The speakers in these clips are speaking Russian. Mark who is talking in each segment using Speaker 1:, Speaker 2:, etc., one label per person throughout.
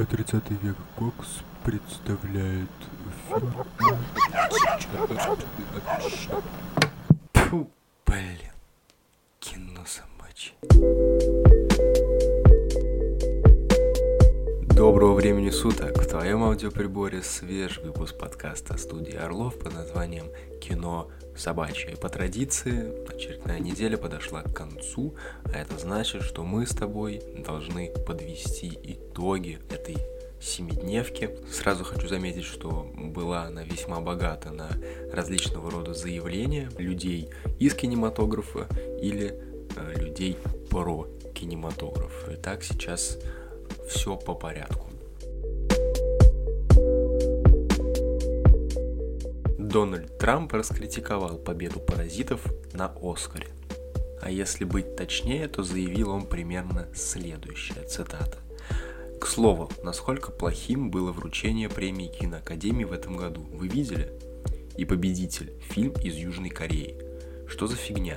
Speaker 1: А 30 век Кокс представляет
Speaker 2: Фу, блин. Кино собачье. Доброго времени суток! В твоем аудиоприборе свежий выпуск подкаста студии Орлов под названием «Кино собачье». По традиции очередная неделя подошла к концу, а это значит, что мы с тобой должны подвести итоги этой семидневки. Сразу хочу заметить, что была она весьма богата на различного рода заявления людей из кинематографа или э, людей про кинематограф. Итак, сейчас все по порядку. Дональд Трамп раскритиковал победу паразитов на Оскаре. А если быть точнее, то заявил он примерно следующая цитата. К слову, насколько плохим было вручение премии Киноакадемии в этом году, вы видели? И победитель – фильм из Южной Кореи. Что за фигня?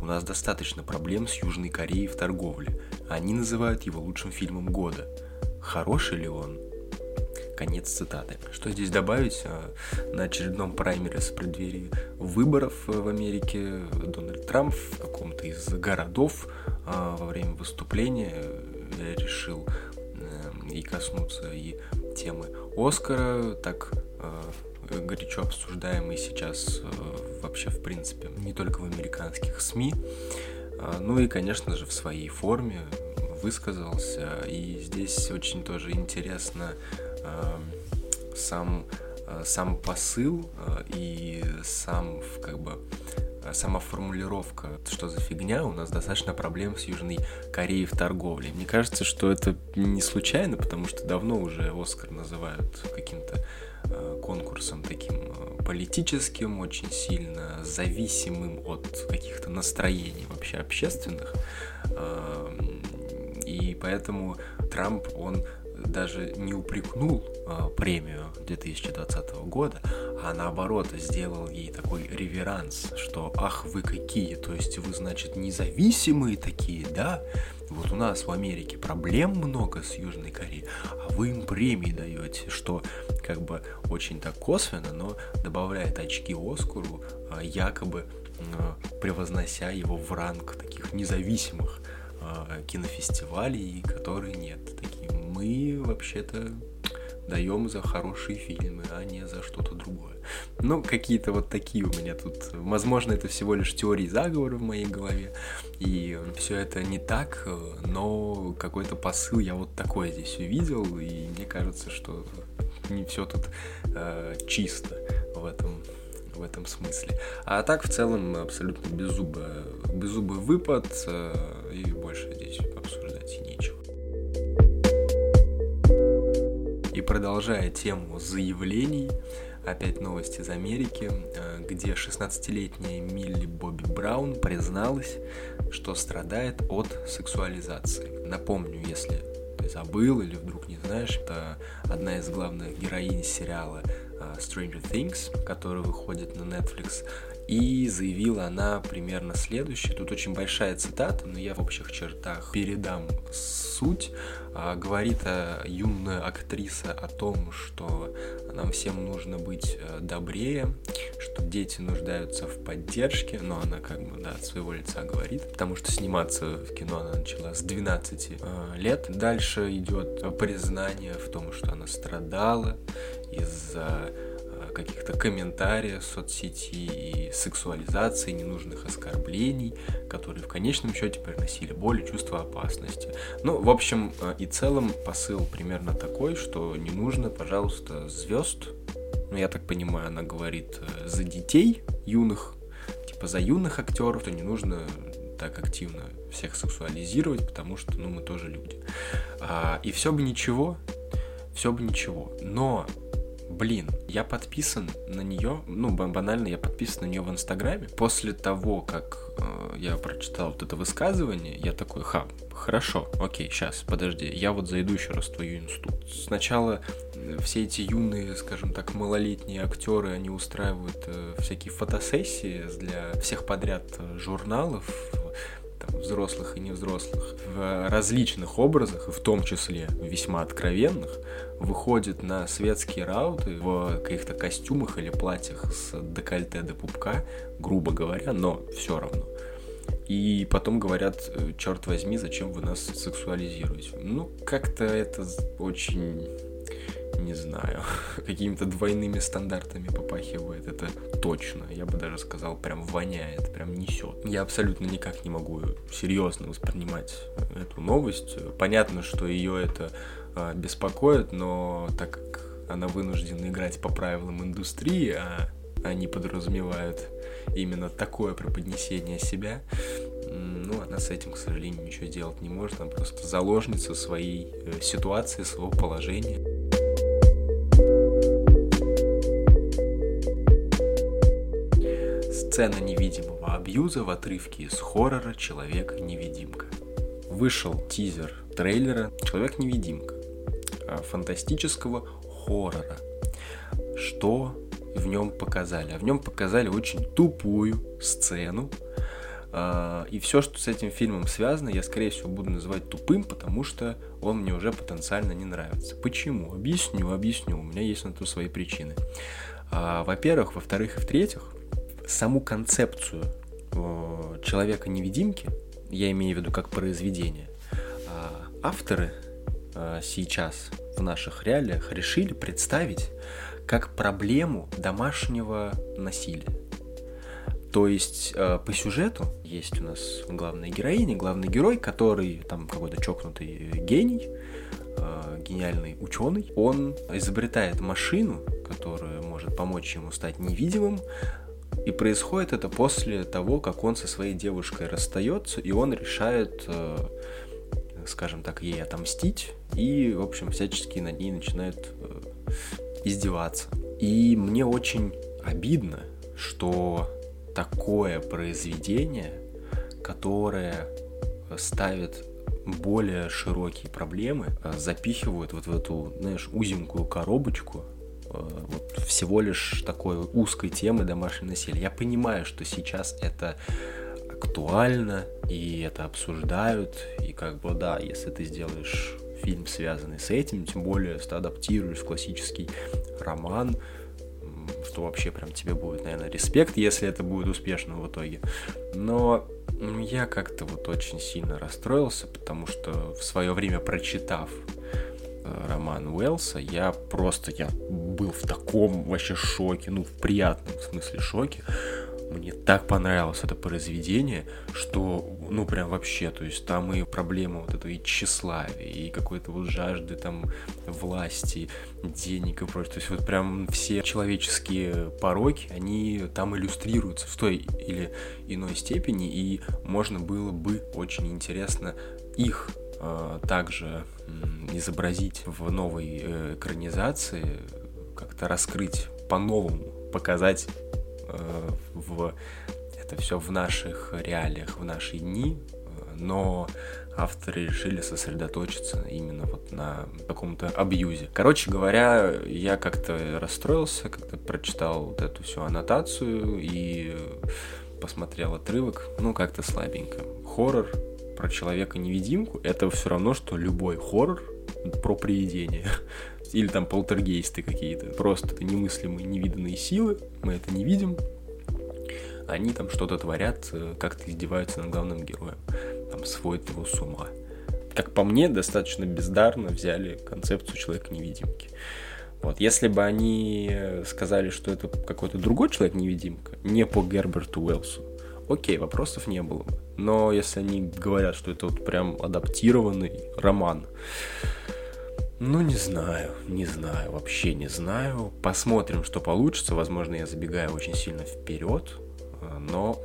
Speaker 2: У нас достаточно проблем с Южной Кореей в торговле, они называют его лучшим фильмом года. Хороший ли он? Конец цитаты. Что здесь добавить? А, на очередном праймере с преддверии выборов в Америке Дональд Трамп в каком-то из городов а, во время выступления э, решил и коснуться и темы Оскара, так э, горячо обсуждаемый сейчас э, вообще в принципе не только в американских СМИ, э, ну и, конечно же, в своей форме высказался. И здесь очень тоже интересно сам, э, сам посыл э, и сам как бы а сама формулировка, что за фигня, у нас достаточно проблем с Южной Кореей в торговле. Мне кажется, что это не случайно, потому что давно уже Оскар называют каким-то э, конкурсом таким э, политическим, очень сильно зависимым от каких-то настроений вообще общественных. Э, и поэтому Трамп, он даже не упрекнул э, премию 2020 года, а наоборот сделал ей такой реверанс, что ах вы какие, то есть вы, значит, независимые такие, да? Вот у нас в Америке проблем много с Южной Кореей, а вы им премии даете, что как бы очень так косвенно, но добавляет очки Оскару, э, якобы э, превознося его в ранг таких независимых э, кинофестивалей, которые нет. Такие мы вообще-то даем за хорошие фильмы, а не за что-то другое. Ну, какие-то вот такие у меня тут. Возможно, это всего лишь теории заговора в моей голове. И все это не так, но какой-то посыл я вот такой здесь увидел. И мне кажется, что не все тут э, чисто в этом в этом смысле. А так в целом абсолютно беззубый, беззубый выпад, э, и больше здесь обсуждать продолжая тему заявлений, опять новости из Америки, э, где 16-летняя Милли Бобби Браун призналась, что страдает от сексуализации. Напомню, если ты забыл или вдруг не знаешь, это одна из главных героинь сериала Stranger Things, который выходит на Netflix. И заявила она примерно следующее. Тут очень большая цитата, но я в общих чертах передам суть. А, говорит а, юная актриса о том, что нам всем нужно быть э, добрее, что дети нуждаются в поддержке, но она как бы да, от своего лица говорит, потому что сниматься в кино она начала с 12 э, лет. Дальше идет признание в том, что она страдала из-за каких-то комментариев соцсети и сексуализации, ненужных оскорблений, которые в конечном счете приносили боль и чувство опасности. Ну, в общем э, и целом посыл примерно такой, что не нужно, пожалуйста, звезд, ну, я так понимаю, она говорит э, за детей юных, типа за юных актеров, то не нужно так активно всех сексуализировать, потому что, ну, мы тоже люди. А, и все бы ничего, все бы ничего. Но блин, я подписан на нее, ну, банально, я подписан на нее в Инстаграме. После того, как э, я прочитал вот это высказывание, я такой, ха, хорошо, окей, сейчас, подожди, я вот зайду еще раз в твою инсту. Сначала э, все эти юные, скажем так, малолетние актеры, они устраивают э, всякие фотосессии для всех подряд э, журналов, взрослых и невзрослых, в различных образах, и в том числе весьма откровенных, выходит на светские рауты в каких-то костюмах или платьях с декольте до пупка, грубо говоря, но все равно. И потом говорят, «Э, черт возьми, зачем вы нас сексуализируете? Ну, как-то это очень не знаю, какими-то двойными стандартами попахивает, это точно. Я бы даже сказал, прям воняет, прям несет. Я абсолютно никак не могу серьезно воспринимать эту новость. Понятно, что ее это а, беспокоит, но так как она вынуждена играть по правилам индустрии, а они подразумевают именно такое преподнесение себя, ну, она с этим, к сожалению, ничего сделать не может, она просто заложница своей э, ситуации, своего положения. Сцена невидимого абьюза в отрывке из хоррора «Человек-невидимка». Вышел тизер трейлера «Человек-невидимка» фантастического хоррора. Что в нем показали? А в нем показали очень тупую сцену, а, и все, что с этим фильмом связано, я, скорее всего, буду называть тупым, потому что он мне уже потенциально не нравится. Почему? Объясню, объясню. У меня есть на то свои причины. А, во-первых, во-вторых и в-третьих, саму концепцию э, человека-невидимки, я имею в виду как произведение, а, авторы э, сейчас в наших реалиях решили представить как проблему домашнего насилия. То есть э, по сюжету есть у нас главная героиня, главный герой, который там какой-то чокнутый гений, гениальный ученый. Он изобретает машину, которая может помочь ему стать невидимым, и происходит это после того, как он со своей девушкой расстается, и он решает, э, скажем так, ей отомстить, и, в общем, всячески над ней начинает э, издеваться. И мне очень обидно, что такое произведение, которое ставит более широкие проблемы, э, запихивают вот в эту, знаешь, узенькую коробочку, вот всего лишь такой узкой темы домашнего насилия. Я понимаю, что сейчас это актуально, и это обсуждают, и как бы да, если ты сделаешь фильм, связанный с этим, тем более, если ты адаптируешь классический роман, что вообще прям тебе будет, наверное, респект, если это будет успешно в итоге. Но я как-то вот очень сильно расстроился, потому что в свое время прочитав Э, роман Уэллса, я просто, я был в таком вообще шоке, ну, в приятном смысле шоке. Мне так понравилось это произведение, что, ну, прям вообще, то есть там и проблема вот этого и тщеславия, и какой-то вот жажды там власти, денег и прочее. То есть вот прям все человеческие пороки, они там иллюстрируются в той или иной степени, и можно было бы очень интересно их э, также изобразить в новой э, экранизации, как-то раскрыть по-новому, показать э, в это все в наших реалиях, в наши дни, но авторы решили сосредоточиться именно вот на каком-то абьюзе. Короче говоря, я как-то расстроился, когда прочитал вот эту всю аннотацию и посмотрел отрывок, ну как-то слабенько. Хоррор, про человека-невидимку, это все равно, что любой хоррор про привидения. Или там полтергейсты какие-то. Просто это немыслимые, невиданные силы, мы это не видим. Они там что-то творят, э, как-то издеваются над главным героем. Там сводят его с ума. Как по мне, достаточно бездарно взяли концепцию человека-невидимки. Вот, если бы они сказали, что это какой-то другой человек-невидимка, не по Герберту Уэллсу, окей, вопросов не было бы. Но если они говорят, что это вот прям адаптированный роман, ну, не знаю, не знаю, вообще не знаю. Посмотрим, что получится. Возможно, я забегаю очень сильно вперед, но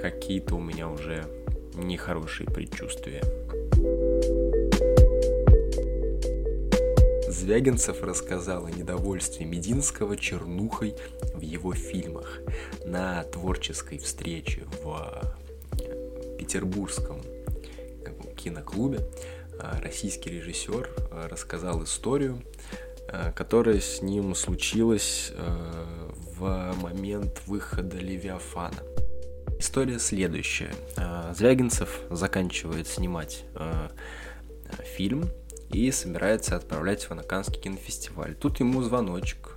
Speaker 2: какие-то у меня уже нехорошие предчувствия. Звягинцев рассказал о недовольстве Мединского чернухой в его фильмах на творческой встрече в петербургском киноклубе. А, российский режиссер а, рассказал историю, которая с ним случилась в момент выхода Левиафана. История следующая. Звягинцев заканчивает снимать фильм и собирается отправлять его на Каннский кинофестиваль. Тут ему звоночек.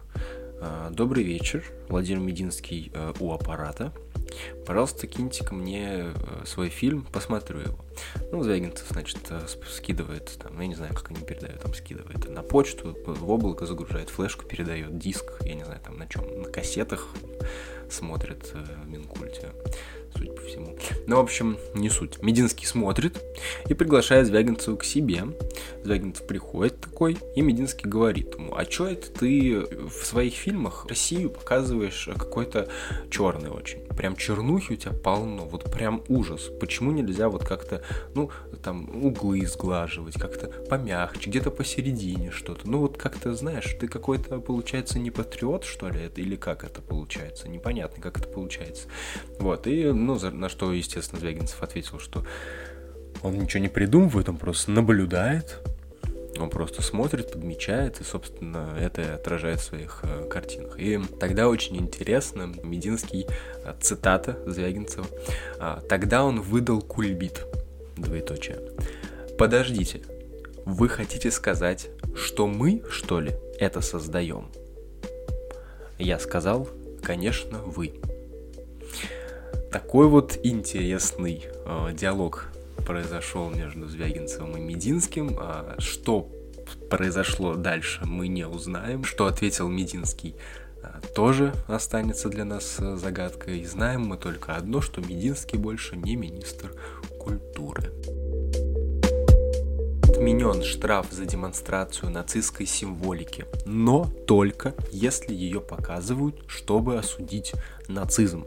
Speaker 2: А, Добрый вечер, Владимир Мединский у аппарата. Пожалуйста, киньте ко мне э, свой фильм, посмотрю его. Ну, Звягинцев, значит, э, скидывает, там, я не знаю, как они передают, там скидывает на почту, в облако загружает флешку, передает диск, я не знаю, там на чем, на кассетах смотрит э, в Минкульте судя по всему. Ну, в общем, не суть. Мединский смотрит и приглашает Звягинцева к себе. Звягинцев приходит такой, и Мединский говорит ему, а чё это ты в своих фильмах Россию показываешь какой-то черный очень? Прям чернухи у тебя полно, вот прям ужас. Почему нельзя вот как-то, ну, там, углы сглаживать, как-то помягче, где-то посередине что-то? Ну, вот как-то, знаешь, ты какой-то, получается, не патриот, что ли, это, или как это получается? Непонятно, как это получается. Вот, и ну, на что, естественно, Звягинцев ответил, что он ничего не придумывает, он просто наблюдает, он просто смотрит, подмечает, и, собственно, это отражает в своих э, картинах. И тогда очень интересно, Мединский, э, цитата Звягинцева, э, тогда он выдал кульбит, двоеточие. Подождите, вы хотите сказать, что мы, что ли, это создаем? Я сказал, конечно, вы. Такой вот интересный э, диалог произошел между Звягинцевым и Мединским. А что произошло дальше, мы не узнаем. Что ответил Мединский, а, тоже останется для нас э, загадкой. И знаем мы только одно, что Мединский больше не министр культуры отменен штраф за демонстрацию нацистской символики, но только если ее показывают, чтобы осудить нацизм.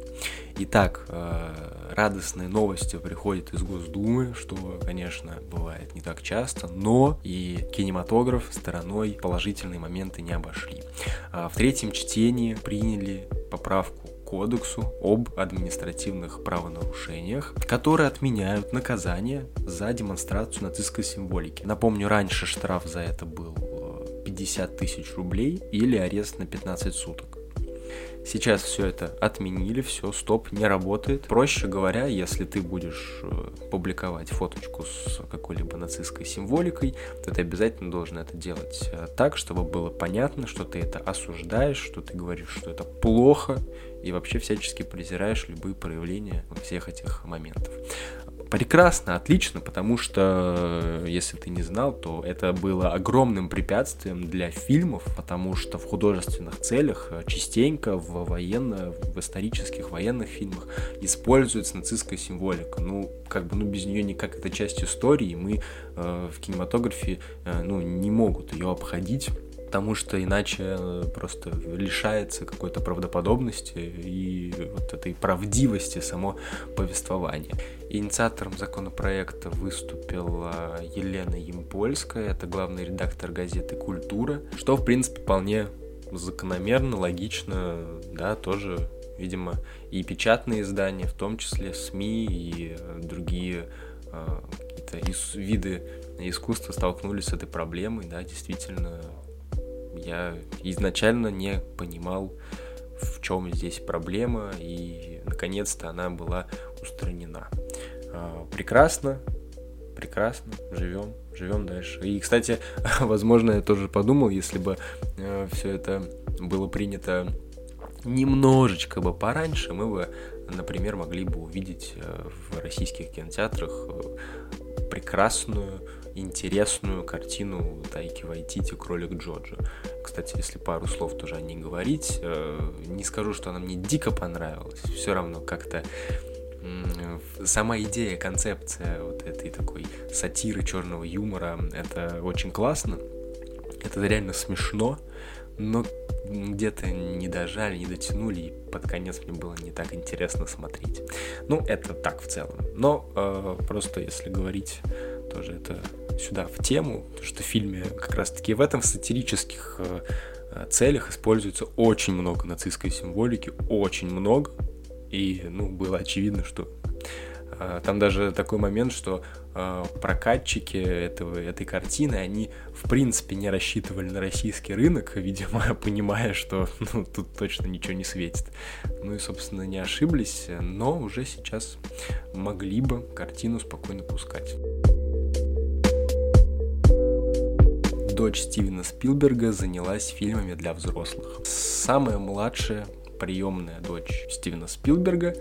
Speaker 2: Итак, э, радостные новости приходят из Госдумы, что, конечно, бывает не так часто, но и кинематограф стороной положительные моменты не обошли. А в третьем чтении приняли поправку кодексу об административных правонарушениях, которые отменяют наказание за демонстрацию нацистской символики. Напомню, раньше штраф за это был 50 э, тысяч рублей или арест на 15 суток. Сейчас все это отменили, все, стоп, не работает. Проще говоря, если ты будешь э, публиковать фоточку с какой-либо нацистской символикой, то ты обязательно должен это делать э, так, чтобы было понятно, что ты это осуждаешь, что ты говоришь, что это плохо, и вообще всячески презираешь любые проявления всех этих моментов прекрасно, отлично, потому что, если ты не знал, то это было огромным препятствием для фильмов, потому что в художественных целях э, частенько в военно, в исторических военных фильмах используется нацистская символика. Ну, как бы, ну, без нее никак это часть истории, мы э, в кинематографе, э, ну, не могут ее обходить потому что иначе э, просто лишается какой-то правдоподобности и вот этой правдивости само повествование. Инициатором законопроекта выступила Елена Емпольская, это главный редактор газеты «Культура», что, в принципе, вполне закономерно, логично, да, тоже, видимо, и печатные издания, в том числе СМИ и другие э, какие-то виды искусства столкнулись с этой проблемой, да, действительно я изначально не понимал, в чем здесь проблема, и наконец-то она была устранена. А, прекрасно, прекрасно, живем, живем дальше. И, кстати, возможно, я тоже подумал, если бы э, все это было принято немножечко бы пораньше, мы бы, например, могли бы увидеть э, в российских кинотеатрах э, прекрасную интересную картину Тайки Вайтити. «Кролик Джоджо». Кстати, если пару слов тоже о ней говорить, э, не скажу, что она мне дико понравилась, все равно как-то сама идея, концепция вот этой такой сатиры черного юмора, это очень классно, это реально смешно, но где-то не дожали, не дотянули, и под конец мне было не так интересно смотреть. Ну, это так в целом. Но э, просто если говорить, тоже это сюда в тему, потому что в фильме как раз-таки в этом в сатирических э, э, целях используется очень много нацистской символики, очень много, и, ну, было очевидно, что А, там даже такой момент, что э, прокатчики этого, этой картины, они в принципе не рассчитывали на российский рынок, видимо, понимая, что ну, тут точно ничего не светит. Ну и, собственно, не ошиблись, но уже сейчас могли бы картину спокойно пускать. Дочь Стивена Спилберга занялась фильмами для взрослых. Самая младшая приемная дочь Стивена Спилберга,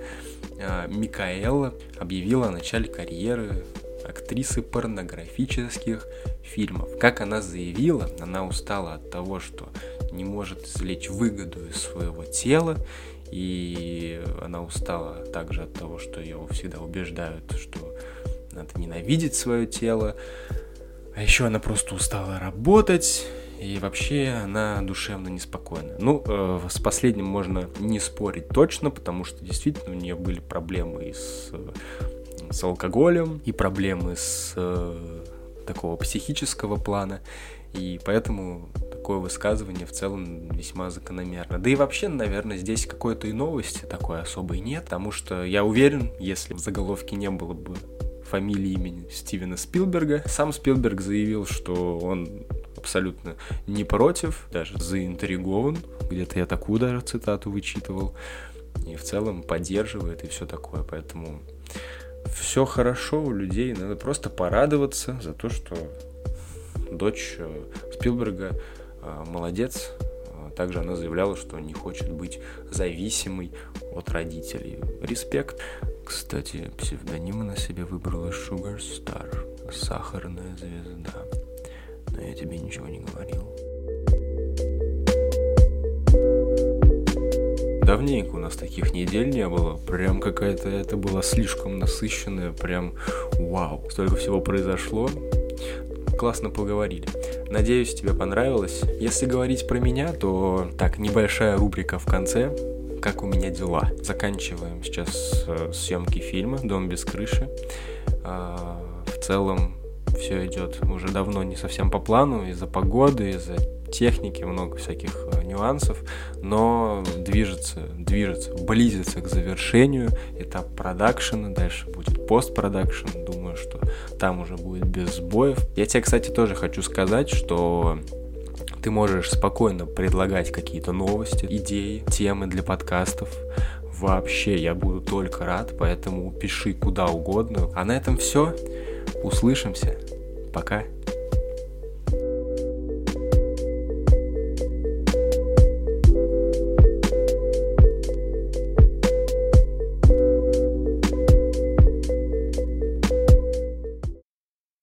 Speaker 2: а, Микаэла, объявила о начале карьеры актрисы порнографических фильмов. Как она заявила, она устала от того, что не может извлечь выгоду из своего тела, и она устала также от того, что ее всегда убеждают, что надо ненавидеть свое тело. А еще она просто устала работать, и вообще она душевно неспокойна. Ну, э, с последним можно не спорить точно, потому что действительно у нее были проблемы и с, с алкоголем, и проблемы с э, такого психического плана, и поэтому такое высказывание в целом весьма закономерно. Да и вообще, наверное, здесь какой-то и новости такой особой нет, потому что я уверен, если в заголовке не было бы фамилии имени Стивена Спилберга. Сам Спилберг заявил, что он абсолютно не против, даже заинтригован. Где-то я такую даже цитату вычитывал. И в целом поддерживает и все такое. Поэтому все хорошо у людей. Надо просто порадоваться за то, что дочь э, Спилберга э, молодец. А также она заявляла, что не хочет быть зависимой от родителей. Респект. Кстати, псевдоним на себе выбрала Sugar Star, сахарная звезда но я тебе ничего не говорил. Давненько у нас таких недель не было. Прям какая-то это была слишком насыщенная. Прям вау. Столько всего произошло. Классно поговорили. Надеюсь, тебе понравилось. Если говорить про меня, то так, небольшая рубрика в конце. Как у меня дела? Заканчиваем сейчас э, съемки фильма «Дом без крыши». А, в целом все идет уже давно не совсем по плану из-за погоды, из-за техники, много всяких э, нюансов, но движется, движется, близится к завершению этап продакшена, дальше будет постпродакшн, думаю, что там уже будет без сбоев. Я тебе, кстати, тоже хочу сказать, что ты можешь спокойно предлагать какие-то новости, идеи, темы для подкастов. Вообще, я буду только рад, поэтому пиши куда угодно. А на этом все. Услышимся. Пока.